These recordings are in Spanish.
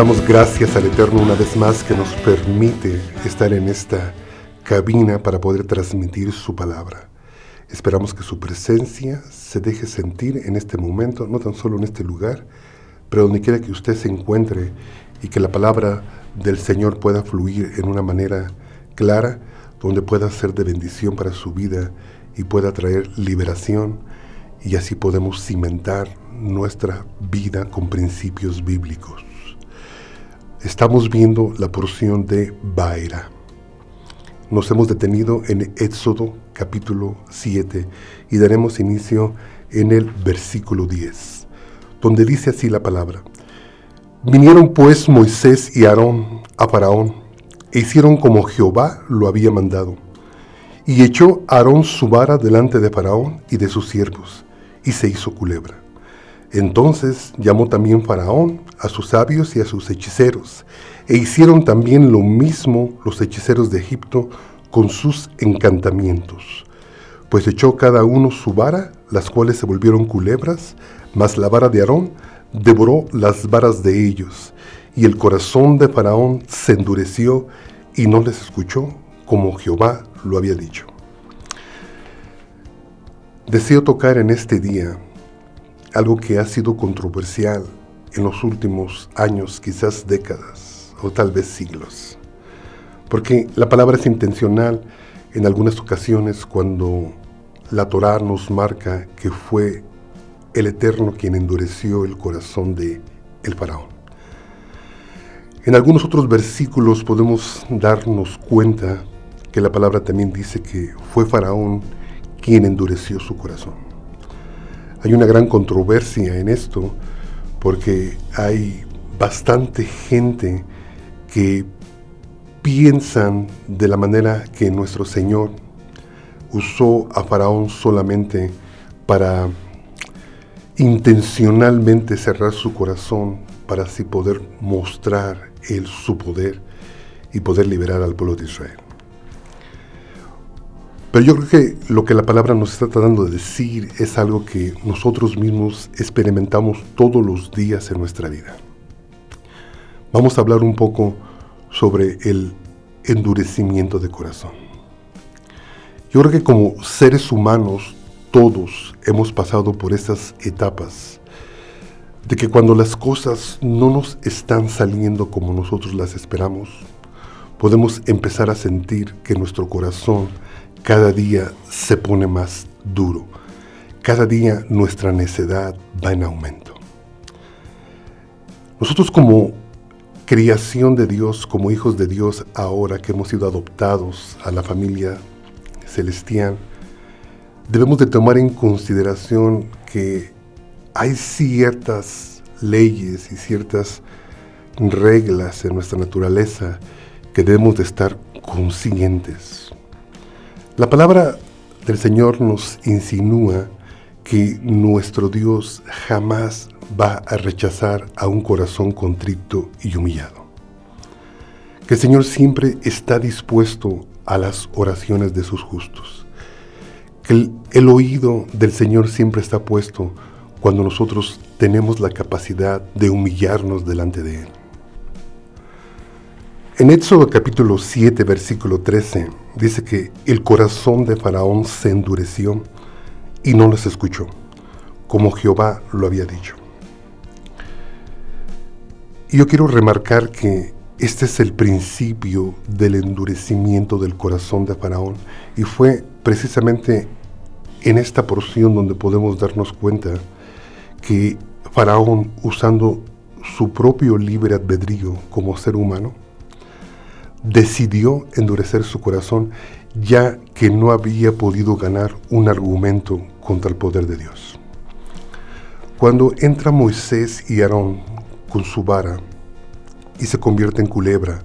damos gracias al Eterno una vez más que nos permite estar en esta cabina para poder transmitir su palabra. Esperamos que su presencia se deje sentir en este momento, no tan solo en este lugar, pero donde quiera que usted se encuentre y que la palabra del Señor pueda fluir en una manera clara, donde pueda ser de bendición para su vida y pueda traer liberación y así podemos cimentar nuestra vida con principios bíblicos. Estamos viendo la porción de Baira. Nos hemos detenido en Éxodo capítulo 7 y daremos inicio en el versículo 10, donde dice así la palabra. Vinieron pues Moisés y Aarón a Faraón e hicieron como Jehová lo había mandado. Y echó Aarón su vara delante de Faraón y de sus siervos, y se hizo culebra. Entonces llamó también Faraón a sus sabios y a sus hechiceros, e hicieron también lo mismo los hechiceros de Egipto con sus encantamientos. Pues echó cada uno su vara, las cuales se volvieron culebras, mas la vara de Aarón devoró las varas de ellos, y el corazón de Faraón se endureció y no les escuchó como Jehová lo había dicho. Deseo tocar en este día algo que ha sido controversial en los últimos años, quizás décadas o tal vez siglos. Porque la palabra es intencional en algunas ocasiones cuando la Torá nos marca que fue el Eterno quien endureció el corazón de el faraón. En algunos otros versículos podemos darnos cuenta que la palabra también dice que fue faraón quien endureció su corazón. Hay una gran controversia en esto porque hay bastante gente que piensan de la manera que nuestro Señor usó a Faraón solamente para intencionalmente cerrar su corazón para así poder mostrar él su poder y poder liberar al pueblo de Israel. Pero yo creo que lo que la palabra nos está tratando de decir es algo que nosotros mismos experimentamos todos los días en nuestra vida. Vamos a hablar un poco sobre el endurecimiento de corazón. Yo creo que como seres humanos todos hemos pasado por esas etapas de que cuando las cosas no nos están saliendo como nosotros las esperamos, podemos empezar a sentir que nuestro corazón cada día se pone más duro. Cada día nuestra necedad va en aumento. Nosotros como creación de Dios, como hijos de Dios, ahora que hemos sido adoptados a la familia celestial, debemos de tomar en consideración que hay ciertas leyes y ciertas reglas en nuestra naturaleza que debemos de estar conscientes. La palabra del Señor nos insinúa que nuestro Dios jamás va a rechazar a un corazón contrito y humillado. Que el Señor siempre está dispuesto a las oraciones de sus justos. Que el, el, oído del Señor siempre está puesto cuando nosotros tenemos la capacidad de humillarnos delante de Él. En Éxodo capítulo 7, versículo 13, dice que el corazón de Faraón se endureció y no les escuchó, como Jehová lo había dicho. Y yo quiero remarcar que este es el principio del endurecimiento del corazón de Faraón y fue precisamente en esta porción donde podemos darnos cuenta que Faraón, usando su propio libre albedrío como ser humano, decidió endurecer su corazón ya que no había podido ganar un argumento contra el poder de Dios. Cuando entra Moisés y Aarón con su vara y se convierte en culebra,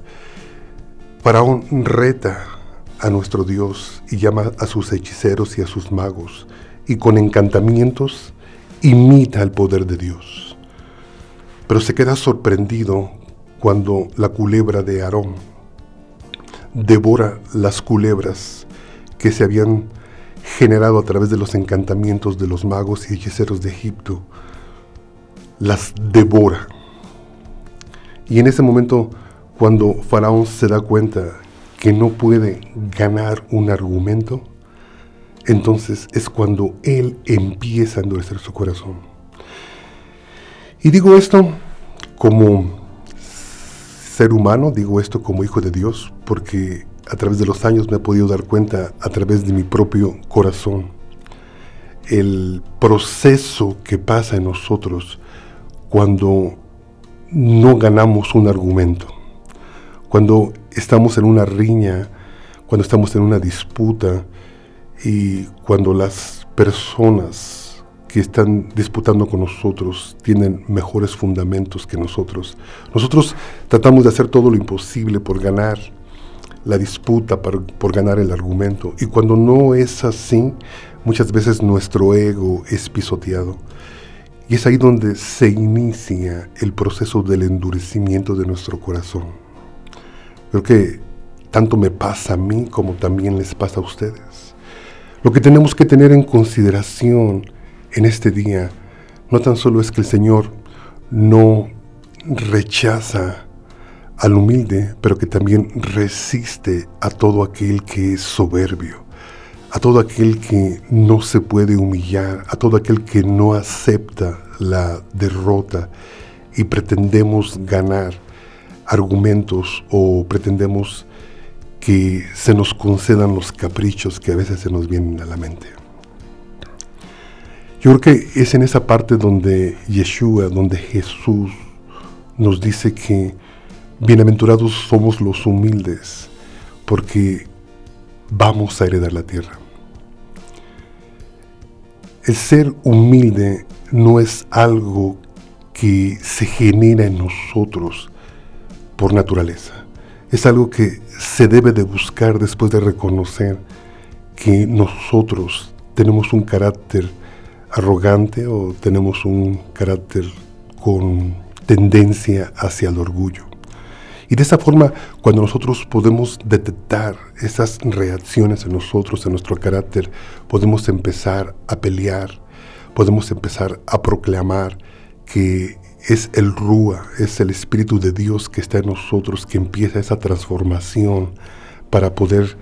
Faraón reta a nuestro Dios y llama a sus hechiceros y a sus magos y con encantamientos imita el poder de Dios. Pero se queda sorprendido cuando la culebra de Aarón devora las culebras que se habían generado a través de los encantamientos de los magos y hechiceros de Egipto, las devora. Y en ese momento, cuando Faraón se da cuenta que no puede ganar un argumento, entonces es cuando él empieza a endurecer su corazón. Y digo esto como ser humano, digo esto como hijo de Dios, porque a través de los años me he podido dar cuenta, a través de mi propio corazón, el proceso que pasa en nosotros cuando no ganamos un argumento, cuando estamos en una riña, cuando estamos en una disputa y cuando las personas que están disputando con nosotros tienen mejores fundamentos que nosotros. Nosotros tratamos de hacer todo lo imposible por ganar la disputa, por, por ganar el argumento. Y cuando no es así, muchas veces nuestro ego es pisoteado. Y es ahí donde se inicia el proceso del endurecimiento de nuestro corazón. Creo que tanto me pasa a mí como también les pasa a ustedes. Lo que tenemos que tener en consideración en este día no tan solo es que el Señor no rechaza al humilde, pero que también resiste a todo aquel que es soberbio, a todo aquel que no se puede humillar, a todo aquel que no acepta la derrota y pretendemos ganar argumentos o pretendemos que se nos concedan los caprichos que a veces se nos vienen a la mente. Yo creo que es en esa parte donde Yeshua, donde Jesús nos dice que bienaventurados somos los humildes, porque vamos a heredar la tierra. El ser humilde no es algo que se genera en nosotros por naturaleza. Es algo que se debe de buscar después de reconocer que nosotros tenemos un carácter arrogante o tenemos un carácter con tendencia hacia el orgullo. Y de esa forma, cuando nosotros podemos detectar esas reacciones en nosotros, en nuestro carácter, podemos empezar a pelear, podemos empezar a proclamar que es el Rúa, es el Espíritu de Dios que está en nosotros, que empieza esa transformación para poder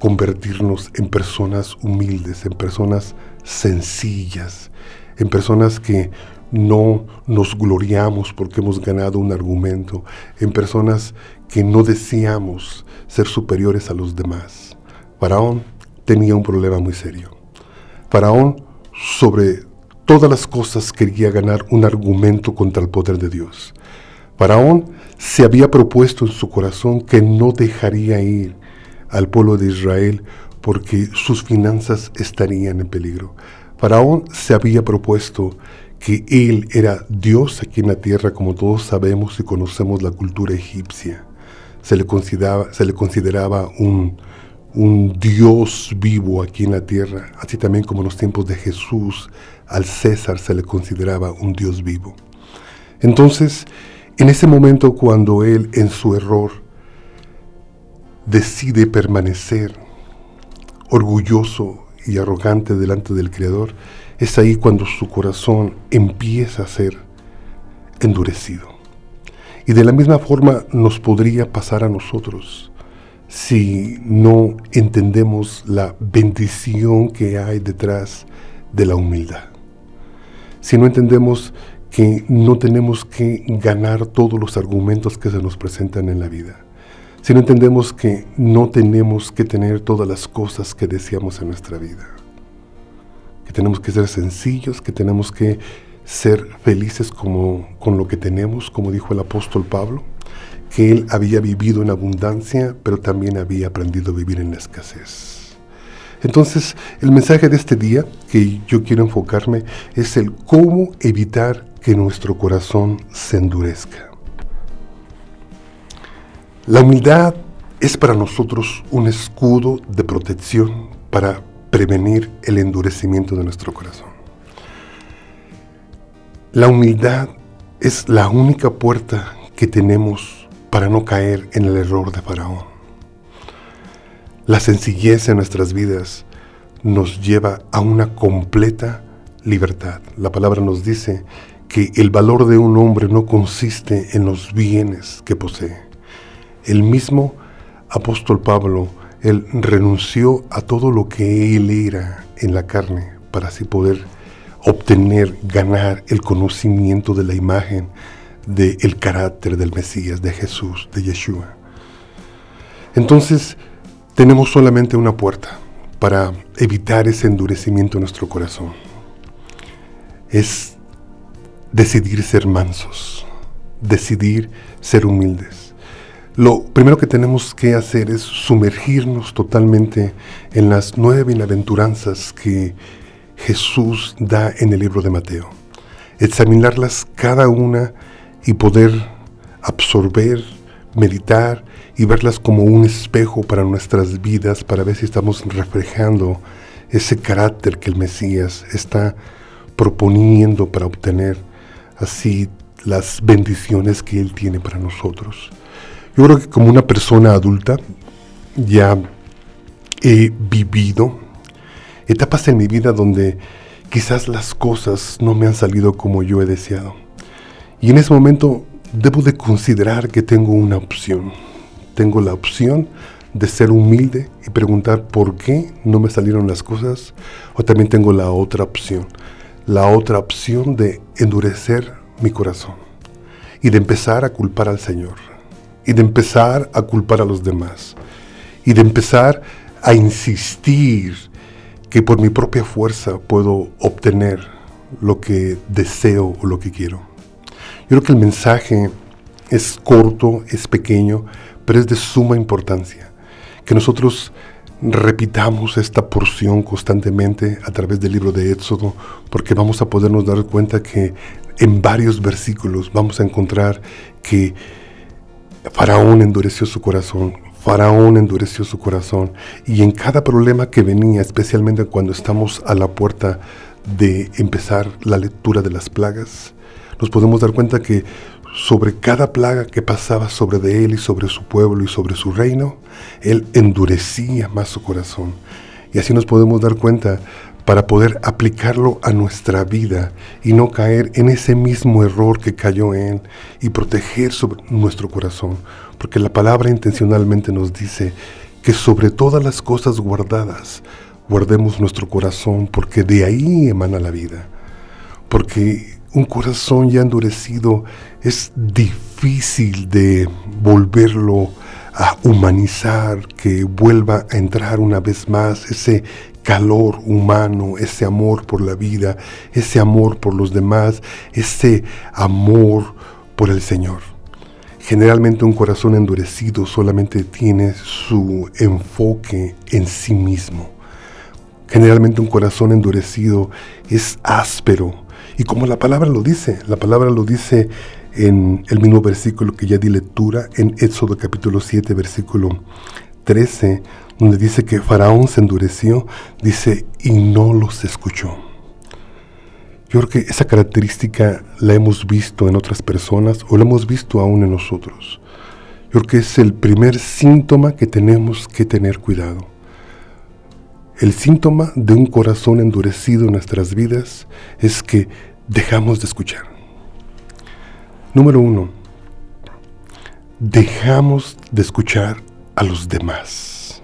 convertirnos en personas humildes, en personas sencillas, en personas que no nos gloriamos porque hemos ganado un argumento, en personas que no deseamos ser superiores a los demás. Faraón tenía un problema muy serio. Faraón sobre todas las cosas quería ganar un argumento contra el poder de Dios. Faraón se había propuesto en su corazón que no dejaría ir al pueblo de Israel porque sus finanzas estarían en peligro. Faraón se había propuesto que él era Dios aquí en la tierra, como todos sabemos y conocemos la cultura egipcia. Se le consideraba, se le consideraba un, un Dios vivo aquí en la tierra, así también como en los tiempos de Jesús, al César se le consideraba un Dios vivo. Entonces, en ese momento cuando él en su error decide permanecer orgulloso y arrogante delante del Creador, es ahí cuando su corazón empieza a ser endurecido. Y de la misma forma nos podría pasar a nosotros si no entendemos la bendición que hay detrás de la humildad. Si no entendemos que no tenemos que ganar todos los argumentos que se nos presentan en la vida si no entendemos que no tenemos que tener todas las cosas que deseamos en nuestra vida, que tenemos que ser sencillos, que tenemos que ser felices como, con lo que tenemos, como dijo el apóstol Pablo, que él había vivido en abundancia, pero también había aprendido a vivir en la escasez. Entonces, el mensaje de este día que yo quiero enfocarme es el cómo evitar que nuestro corazón se endurezca. La humildad es para nosotros un escudo de protección para prevenir el endurecimiento de nuestro corazón. La humildad es la única puerta que tenemos para no caer en el error de Faraón. La sencillez en nuestras vidas nos lleva a una completa libertad. La palabra nos dice que el valor de un hombre no consiste en los bienes que posee. El mismo apóstol Pablo, él renunció a todo lo que él era en la carne para así poder obtener, ganar el conocimiento de la imagen del carácter del Mesías, de Jesús, de Yeshua. Entonces, tenemos solamente una puerta para evitar ese endurecimiento en nuestro corazón. Es decidir ser mansos, decidir ser humildes. Lo primero que tenemos que hacer es sumergirnos totalmente en las nueve bienaventuranzas que Jesús da en el libro de Mateo. Examinarlas cada una y poder absorber, meditar y verlas como un espejo para nuestras vidas, para ver si estamos reflejando ese carácter que el Mesías está proponiendo para obtener así las bendiciones que Él tiene para nosotros. Yo creo que como una persona adulta ya he vivido etapas en mi vida donde quizás las cosas no me han salido como yo he deseado. Y en ese momento debo de considerar que tengo una opción. Tengo la opción de ser humilde y preguntar por qué no me salieron las cosas. O también tengo la otra opción. La otra opción de endurecer mi corazón. Y de empezar a culpar al Señor. Y de empezar a culpar a los demás. Y de empezar a insistir que por mi propia fuerza puedo obtener lo que deseo o lo que quiero. Yo creo que el mensaje es corto, es pequeño, pero es de suma importancia. Que nosotros repitamos esta porción constantemente a través del libro de Éxodo, porque vamos a podernos dar cuenta que en varios versículos vamos a encontrar que Faraón endureció su corazón, Faraón endureció su corazón y en cada problema que venía, especialmente cuando estamos a la puerta de empezar la lectura de las plagas, nos podemos dar cuenta que sobre cada plaga que pasaba sobre él y sobre su pueblo y sobre su reino, él endurecía más su corazón. Y así nos podemos dar cuenta para poder aplicarlo a nuestra vida y no caer en ese mismo error que cayó en y proteger sobre nuestro corazón. Porque la palabra intencionalmente nos dice que sobre todas las cosas guardadas, guardemos nuestro corazón porque de ahí emana la vida. Porque un corazón ya endurecido es difícil de volverlo a humanizar, que vuelva a entrar una vez más ese calor humano, ese amor por la vida, ese amor por los demás, ese amor por el Señor. Generalmente un corazón endurecido solamente tiene su enfoque en sí mismo. Generalmente un corazón endurecido es áspero, y como la palabra lo dice, la palabra lo dice en el mismo versículo que ya di lectura, en Éxodo capítulo 7, versículo 13, donde dice que Faraón se endureció, dice, y no los escuchó. Yo creo que esa característica la hemos visto en otras personas o la hemos visto aún en nosotros. Yo creo que es el primer síntoma que tenemos que tener cuidado. El síntoma de un corazón endurecido en nuestras vidas es que dejamos de escuchar. Número uno, dejamos de escuchar a los demás.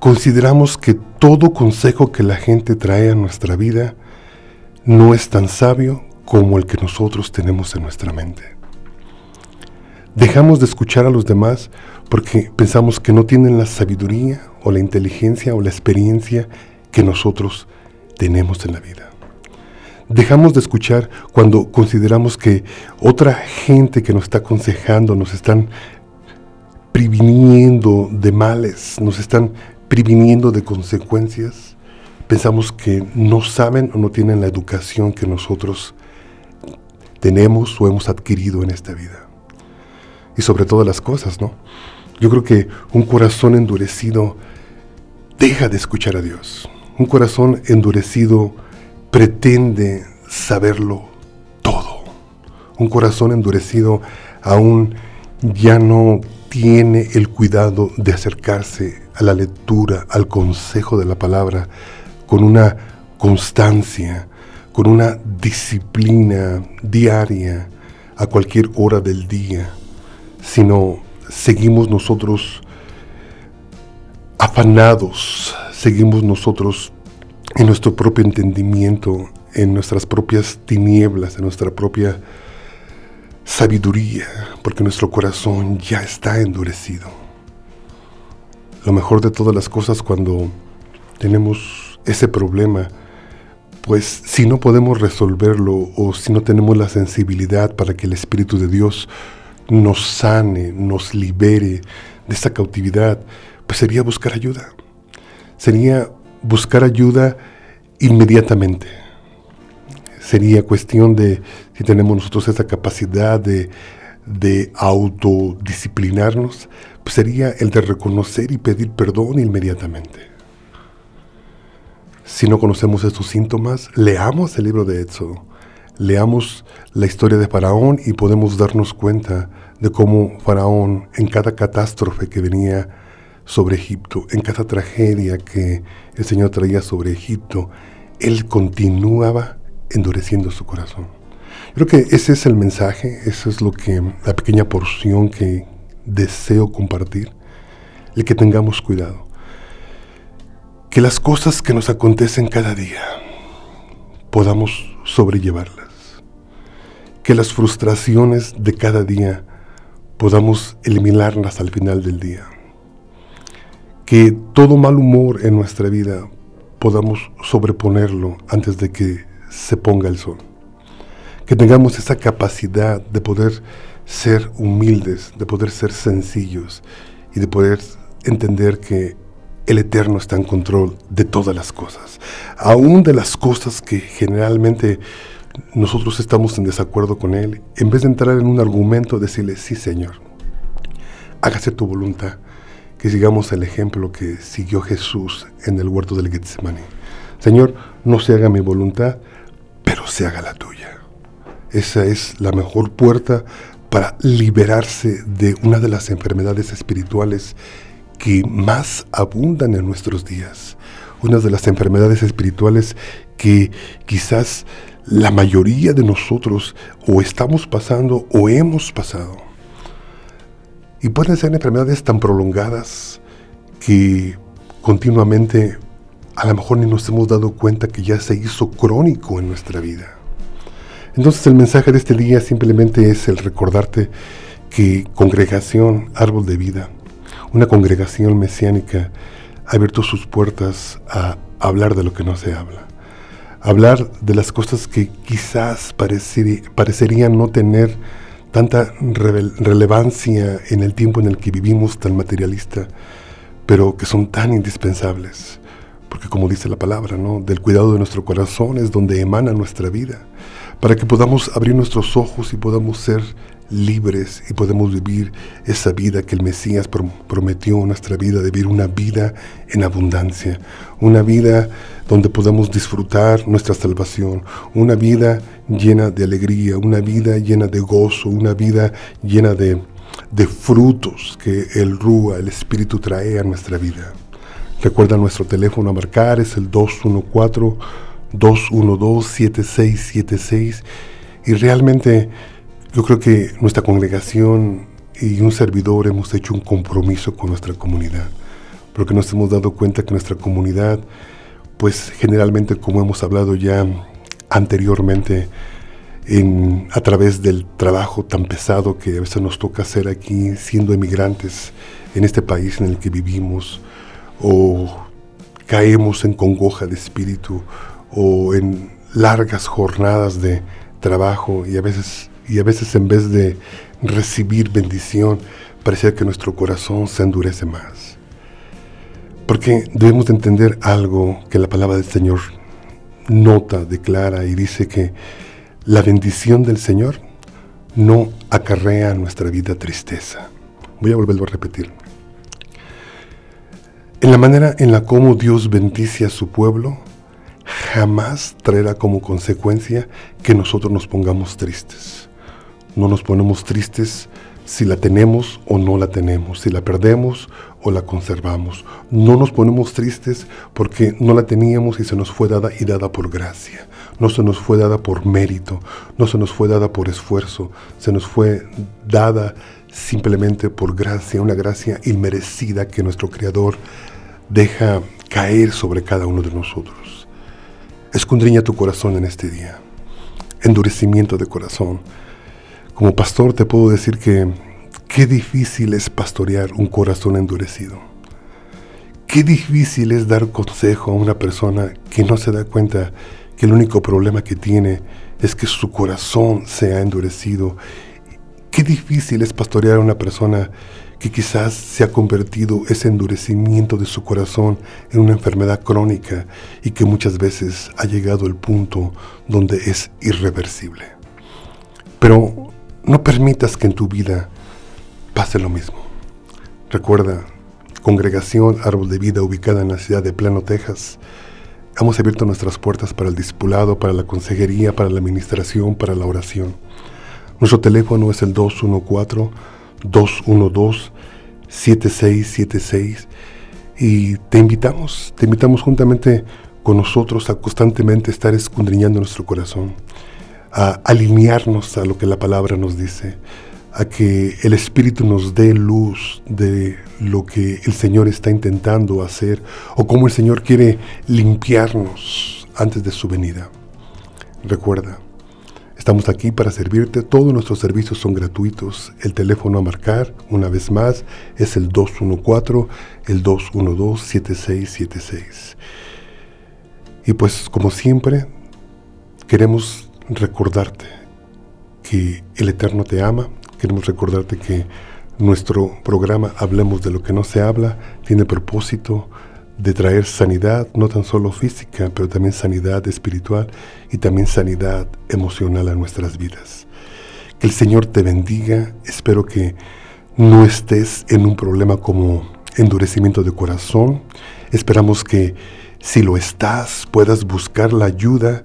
Consideramos que todo consejo que la gente trae a nuestra vida no es tan sabio como el que nosotros tenemos en nuestra mente. Dejamos de escuchar a los demás porque pensamos que no tienen la sabiduría o la inteligencia o la experiencia que nosotros tenemos en la vida. Dejamos de escuchar cuando consideramos que otra gente que nos está aconsejando nos están previniendo de males, nos están previniendo de consecuencias. Pensamos que no saben o no tienen la educación que nosotros tenemos o hemos adquirido en esta vida. Y sobre todas las cosas, ¿no? Yo creo que un corazón endurecido deja de escuchar a Dios. Un corazón endurecido pretende saberlo todo. Un corazón endurecido aún ya no tiene el cuidado de acercarse a la lectura, al consejo de la palabra, con una constancia, con una disciplina diaria a cualquier hora del día, sino seguimos nosotros afanados, seguimos nosotros en nuestro propio entendimiento, en nuestras propias tinieblas, en nuestra propia sabiduría, porque nuestro corazón ya está endurecido. Lo mejor de todas las cosas cuando tenemos ese problema, pues si no podemos resolverlo o si no tenemos la sensibilidad para que el Espíritu de Dios nos sane, nos libere de esa cautividad, pues sería buscar ayuda. Sería buscar ayuda inmediatamente. Sería cuestión de si tenemos nosotros esa capacidad de, de autodisciplinarnos, pues sería el de reconocer y pedir perdón inmediatamente. Si no conocemos estos síntomas, leamos el libro de Éxodo, leamos la historia de Faraón y podemos darnos cuenta de cómo Faraón en cada catástrofe que venía sobre Egipto, en cada tragedia que el Señor traía sobre Egipto, Él continuaba endureciendo su corazón. Creo que ese es el mensaje, esa es lo que, la pequeña porción que deseo compartir, el que tengamos cuidado. Que las cosas que nos acontecen cada día podamos sobrellevarlas. Que las frustraciones de cada día podamos eliminarlas al final del día que todo mal humor en nuestra vida podamos sobreponerlo antes de que se ponga el sol. Que tengamos esa capacidad de poder ser humildes, de poder ser sencillos y de poder entender que el Eterno está en control de todas las cosas, aún de las cosas que generalmente nosotros estamos en desacuerdo con Él, en vez de entrar en un argumento, decirle, sí Señor, hágase tu voluntad, que sigamos el ejemplo que siguió Jesús en el huerto del Getsemaní. Señor, no se haga mi voluntad, pero se haga la tuya. Esa es la mejor puerta para liberarse de una de las enfermedades espirituales que más abundan en nuestros días. Una de las enfermedades espirituales que quizás la mayoría de nosotros o estamos pasando o hemos pasado. Y pueden ser enfermedades tan prolongadas que continuamente a lo mejor ni nos hemos dado cuenta que ya se hizo crónico en nuestra vida. Entonces el mensaje de este día simplemente es el recordarte que congregación, árbol de vida, una congregación mesiánica ha abierto sus puertas a hablar de lo que no se habla. Hablar de las cosas que quizás parecerían no tener tanta relevancia en el tiempo en el que vivimos tan materialista, pero que son tan indispensables. Porque como dice la palabra, ¿no? Del cuidado de nuestro corazón es donde emana nuestra vida, para que podamos abrir nuestros ojos y podamos ser libres y podemos vivir esa vida que el Mesías prometió en nuestra vida, de vivir una vida en abundancia, una vida donde podamos disfrutar nuestra salvación, una vida llena de alegría, una vida llena de gozo, una vida llena de, de frutos que el Rúa, el Espíritu trae a nuestra vida. Recuerda nuestro teléfono a marcar, es el 214-212-7676 y realmente yo creo que nuestra congregación y un servidor hemos hecho un compromiso con nuestra comunidad, porque nos hemos dado cuenta que nuestra comunidad, pues generalmente como hemos hablado ya anteriormente, en, a través del trabajo tan pesado que a veces nos toca hacer aquí siendo emigrantes en este país en el que vivimos, o caemos en congoja de espíritu, o en largas jornadas de trabajo y a veces y a veces en vez de recibir bendición, parece que nuestro corazón se endurece más. Porque debemos de entender algo que la palabra del Señor nota, declara y dice que la bendición del Señor no acarrea a nuestra vida tristeza. Voy a volverlo a repetir. En la manera en la como Dios bendice a su pueblo, jamás traerá como consecuencia que nosotros nos pongamos tristes. No nos ponemos tristes si la tenemos o no la tenemos, si la perdemos o la conservamos. No nos ponemos tristes porque no la teníamos y se nos fue dada y dada por gracia. no se nos fue dada por mérito, no se nos fue dada por esfuerzo, se nos fue dada simplemente por gracia, una gracia inmerecida que nuestro Creador deja caer sobre cada uno de nosotros. Escondriña tu corazón en este día. Endurecimiento de corazón. Como pastor te puedo decir que qué difícil es pastorear un corazón endurecido. Qué difícil es dar consejo a una persona que no se da cuenta que el único problema que tiene es que su corazón se ha endurecido. Qué difícil es pastorear a una persona que quizás se ha convertido ese endurecimiento de su corazón en una enfermedad crónica y que muchas veces ha llegado al punto donde es irreversible. Pero no permitas que en tu vida pase lo mismo. Recuerda, congregación Árbol de Vida ubicada en la ciudad de Plano, Texas, hemos abierto nuestras puertas para el discipulado, para la consejería, para la administración, para la oración. Nuestro teléfono es el 214-212-7676 y te invitamos, te invitamos juntamente con nosotros a constantemente estar escudriñando nuestro corazón, a alinearnos a lo que la palabra nos dice, a que el Espíritu nos dé luz de lo que el Señor está intentando hacer o cómo el Señor quiere limpiarnos antes de su venida. Recuerda, estamos aquí para servirte, todos nuestros servicios son gratuitos. El teléfono a marcar, una vez más, es el 214, el 212-7676. Y pues como siempre, queremos recordarte que el Eterno te ama, Queremos recordarte que nuestro programa Hablemos de lo que no se habla tiene propósito de traer sanidad, no tan solo física, pero también sanidad espiritual y también sanidad emocional a nuestras vidas. Que el Señor te bendiga. Espero que no estés en un problema como endurecimiento de corazón. Esperamos que si lo estás puedas buscar la ayuda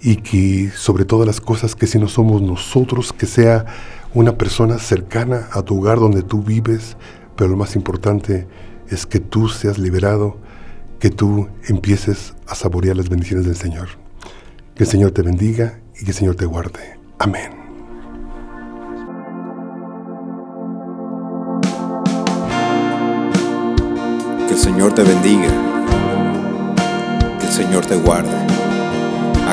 y que sobre todas las cosas que si no somos nosotros, que sea una persona cercana a tu hogar donde tú vives, pero lo más importante es que tú seas liberado, que tú empieces a saborear las bendiciones del Señor. Que el Señor te bendiga y que el Señor te guarde. Amén. Que el Señor te bendiga, que el Señor te guarde,